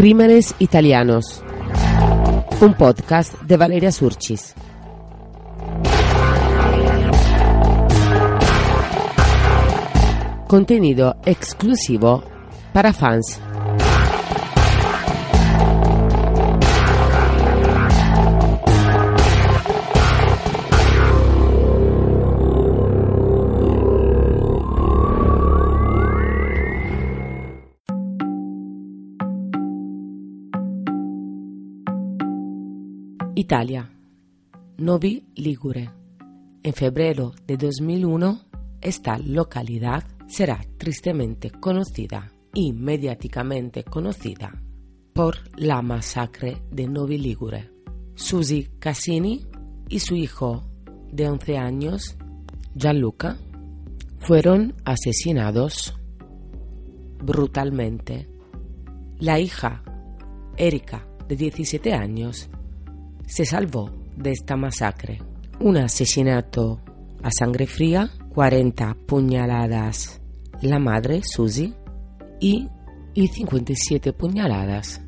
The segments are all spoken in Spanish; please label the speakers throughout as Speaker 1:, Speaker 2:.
Speaker 1: Crímenes Italianos, un podcast de Valeria Surchis. Contenido exclusivo para fans. Italia, Novi Ligure. En febrero de 2001, esta localidad será tristemente conocida y mediáticamente conocida por la masacre de Novi Ligure. Susi Cassini y su hijo de 11 años, Gianluca, fueron asesinados brutalmente. La hija, Erika, de 17 años, se salvó de esta masacre. Un asesinato a sangre fría, 40 puñaladas la madre, Susie, y, y 57 puñaladas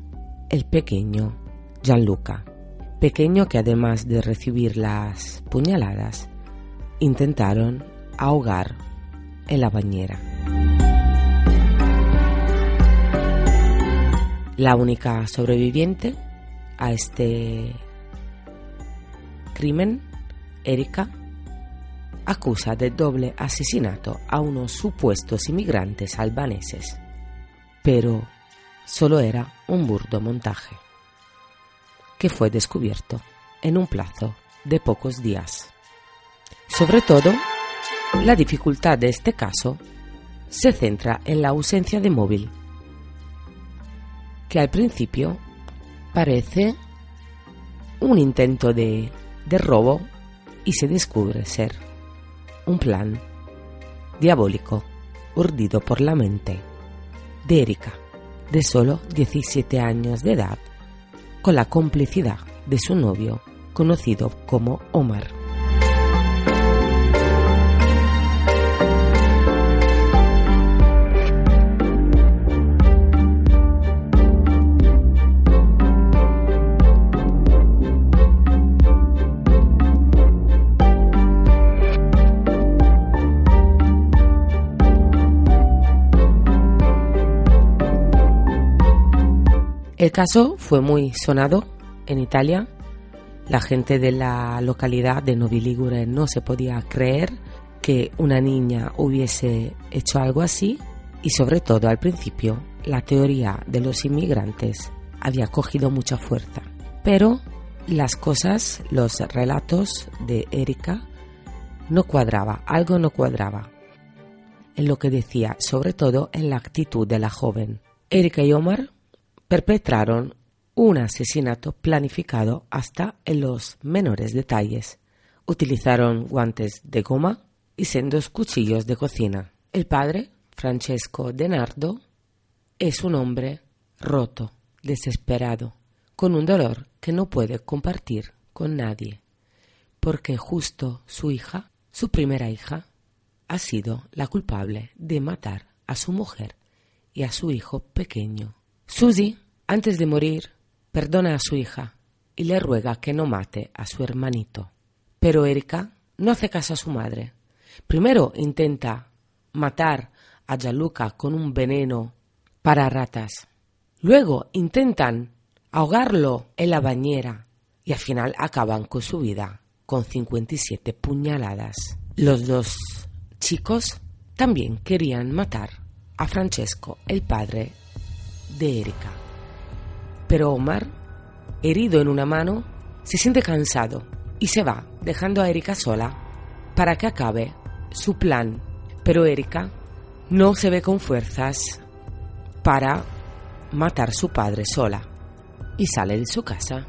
Speaker 1: el pequeño Gianluca. Pequeño que además de recibir las puñaladas, intentaron ahogar en la bañera. La única sobreviviente a este crimen, Erika acusa de doble asesinato a unos supuestos inmigrantes albaneses, pero solo era un burdo montaje, que fue descubierto en un plazo de pocos días. Sobre todo, la dificultad de este caso se centra en la ausencia de móvil, que al principio parece un intento de de robo y se descubre ser un plan diabólico urdido por la mente de Erika, de solo 17 años de edad, con la complicidad de su novio, conocido como Omar. El caso fue muy sonado en Italia. La gente de la localidad de Novi Ligure no se podía creer que una niña hubiese hecho algo así y sobre todo al principio la teoría de los inmigrantes había cogido mucha fuerza. Pero las cosas, los relatos de Erika no cuadraba, algo no cuadraba en lo que decía, sobre todo en la actitud de la joven. Erika y Omar perpetraron un asesinato planificado hasta en los menores detalles. Utilizaron guantes de goma y sendos cuchillos de cocina. El padre, Francesco Denardo, es un hombre roto, desesperado, con un dolor que no puede compartir con nadie, porque justo su hija, su primera hija, ha sido la culpable de matar a su mujer y a su hijo pequeño. Susie antes de morir, perdona a su hija y le ruega que no mate a su hermanito. Pero Erika no hace caso a su madre. Primero intenta matar a Gianluca con un veneno para ratas. Luego intentan ahogarlo en la bañera y al final acaban con su vida con 57 puñaladas. Los dos chicos también querían matar a Francesco, el padre de Erika. Pero Omar, herido en una mano, se siente cansado y se va, dejando a Erika sola para que acabe su plan. Pero Erika no se ve con fuerzas para matar a su padre sola y sale de su casa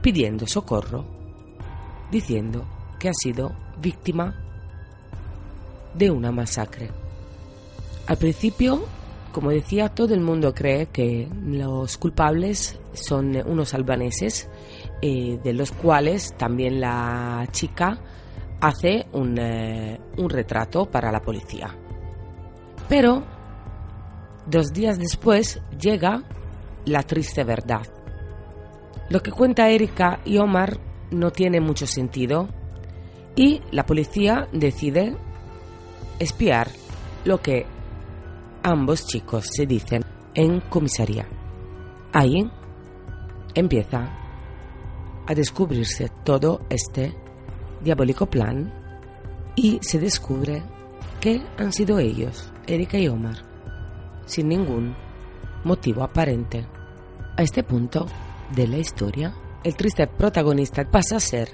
Speaker 1: pidiendo socorro, diciendo que ha sido víctima de una masacre. Al principio como decía, todo el mundo cree que los culpables son unos albaneses, eh, de los cuales también la chica hace un, eh, un retrato para la policía. Pero dos días después llega la triste verdad. Lo que cuenta Erika y Omar no tiene mucho sentido y la policía decide espiar lo que ambos chicos se dicen en comisaría. Ahí empieza a descubrirse todo este diabólico plan y se descubre que han sido ellos, Erika y Omar, sin ningún motivo aparente. A este punto de la historia, el triste protagonista pasa a ser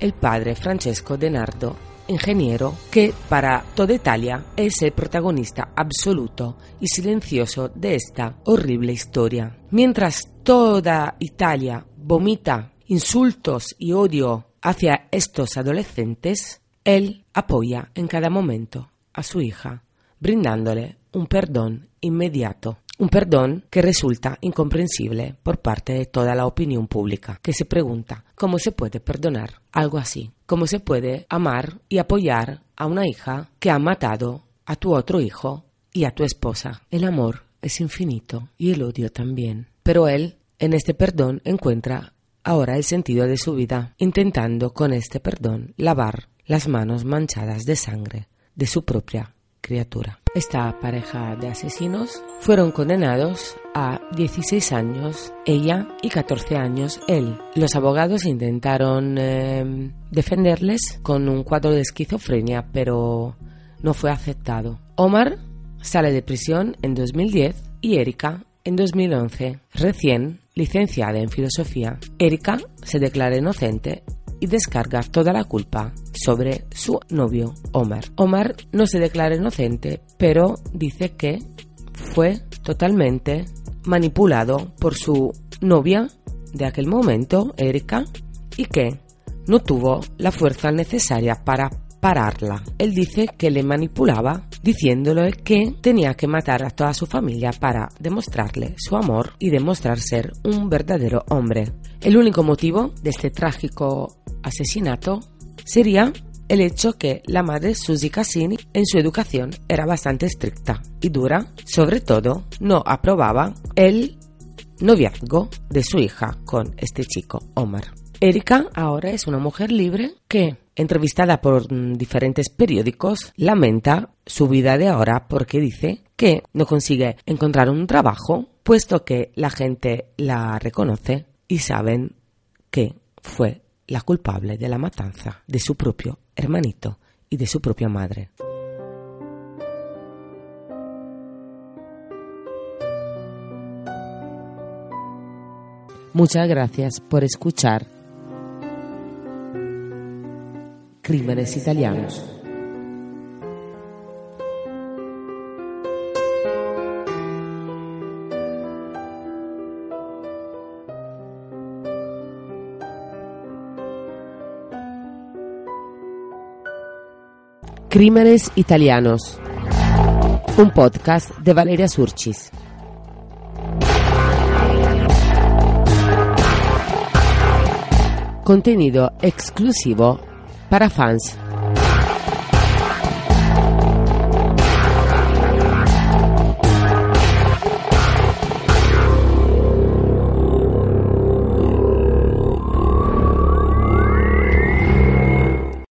Speaker 1: el padre Francesco Denardo, ingeniero que para toda Italia es el protagonista absoluto y silencioso de esta horrible historia. Mientras toda Italia vomita insultos y odio hacia estos adolescentes, él apoya en cada momento a su hija, brindándole un perdón inmediato. Un perdón que resulta incomprensible por parte de toda la opinión pública, que se pregunta cómo se puede perdonar algo así, cómo se puede amar y apoyar a una hija que ha matado a tu otro hijo y a tu esposa. El amor es infinito y el odio también. Pero él, en este perdón, encuentra ahora el sentido de su vida, intentando con este perdón lavar las manos manchadas de sangre de su propia Esta pareja de asesinos fueron condenados a 16 años ella y 14 años él. Los abogados intentaron eh, defenderles con un cuadro de esquizofrenia, pero no fue aceptado. Omar sale de prisión en 2010 y Erika en 2011, recién licenciada en filosofía. Erika se declara inocente y descarga toda la culpa sobre su novio Omar. Omar no se declara inocente, pero dice que fue totalmente manipulado por su novia de aquel momento, Erika, y que no tuvo la fuerza necesaria para pararla. Él dice que le manipulaba diciéndole que tenía que matar a toda su familia para demostrarle su amor y demostrar ser un verdadero hombre. El único motivo de este trágico asesinato sería el hecho que la madre Susie Cassini en su educación era bastante estricta y dura, sobre todo no aprobaba el noviazgo de su hija con este chico, Omar. Erika ahora es una mujer libre que, entrevistada por mm, diferentes periódicos, lamenta su vida de ahora porque dice que no consigue encontrar un trabajo puesto que la gente la reconoce y saben que fue la culpable de la matanza de su propio hermanito y de su propia madre. Muchas gracias por escuchar Crímenes Italianos. Crímenes Italianos, un podcast de Valeria Surchis. Contenido exclusivo para fans.